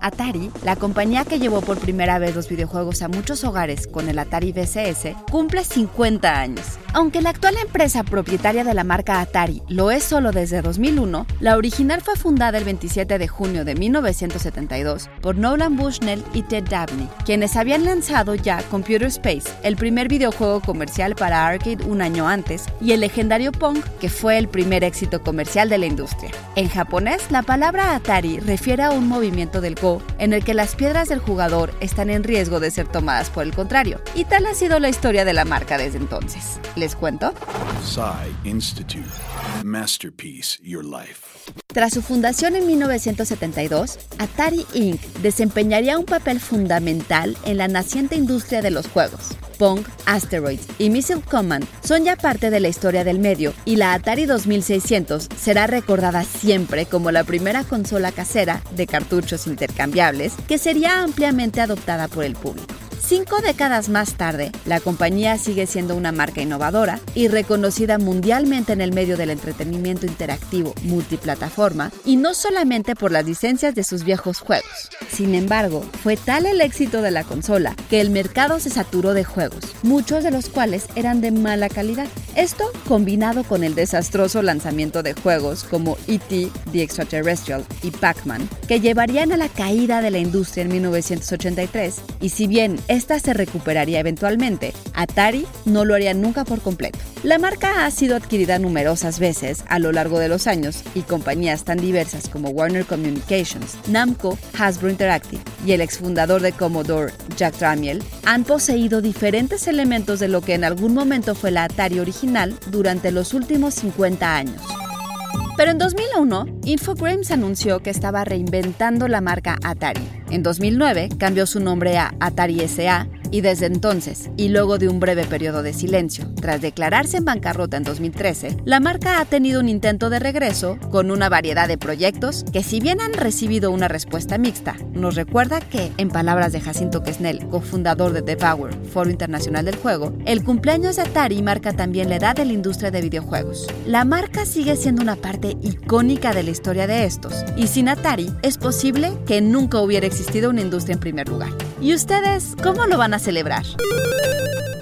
Atari, la compañía que llevó por primera vez los videojuegos a muchos hogares con el Atari VCS, cumple 50 años. Aunque la actual empresa propietaria de la marca Atari lo es solo desde 2001, la original fue fundada el 27 de junio de 1972 por Nolan Bushnell y Ted Dabney, quienes habían lanzado ya Computer Space, el primer videojuego comercial para arcade un año antes, y el legendario Pong, que fue el primer éxito comercial de la industria. En japonés, la palabra Atari refiere a un movimiento del en el que las piedras del jugador están en riesgo de ser tomadas por el contrario, y tal ha sido la historia de la marca desde entonces. ¿Les cuento? Institute. Masterpiece Your Life. Tras su fundación en 1972, Atari Inc. desempeñaría un papel fundamental en la naciente industria de los juegos. Pong, Asteroids y Missile Command son ya parte de la historia del medio y la Atari 2600 será recordada siempre como la primera consola casera de cartuchos intercambiables que sería ampliamente adoptada por el público. Cinco décadas más tarde, la compañía sigue siendo una marca innovadora y reconocida mundialmente en el medio del entretenimiento interactivo multiplataforma y no solamente por las licencias de sus viejos juegos. Sin embargo, fue tal el éxito de la consola que el mercado se saturó de juegos, muchos de los cuales eran de mala calidad. Esto combinado con el desastroso lanzamiento de juegos como E.T., The Extraterrestrial y Pac-Man, que llevarían a la caída de la industria en 1983, y si bien esta se recuperaría eventualmente. Atari no lo haría nunca por completo. La marca ha sido adquirida numerosas veces a lo largo de los años y compañías tan diversas como Warner Communications, Namco, Hasbro Interactive y el exfundador de Commodore, Jack Tramiel, han poseído diferentes elementos de lo que en algún momento fue la Atari original durante los últimos 50 años. Pero en 2001, Infogrames anunció que estaba reinventando la marca Atari. En 2009 cambió su nombre a Atari SA y desde entonces, y luego de un breve periodo de silencio, tras declararse en bancarrota en 2013, la marca ha tenido un intento de regreso con una variedad de proyectos que si bien han recibido una respuesta mixta, nos recuerda que, en palabras de Jacinto Quesnel, cofundador de Devour, Foro Internacional del Juego, el cumpleaños de Atari marca también la edad de la industria de videojuegos. La marca sigue siendo una parte icónica de la historia de estos, y sin Atari es posible que nunca hubiera existido una industria en primer lugar. ¿Y ustedes cómo lo van a celebrar?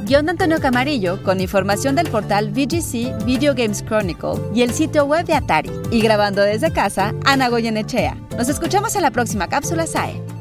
Guión Antonio Camarillo con información del portal VGC Video Games Chronicle y el sitio web de Atari. Y grabando desde casa, Ana Goyenechea. Nos escuchamos en la próxima cápsula SAE.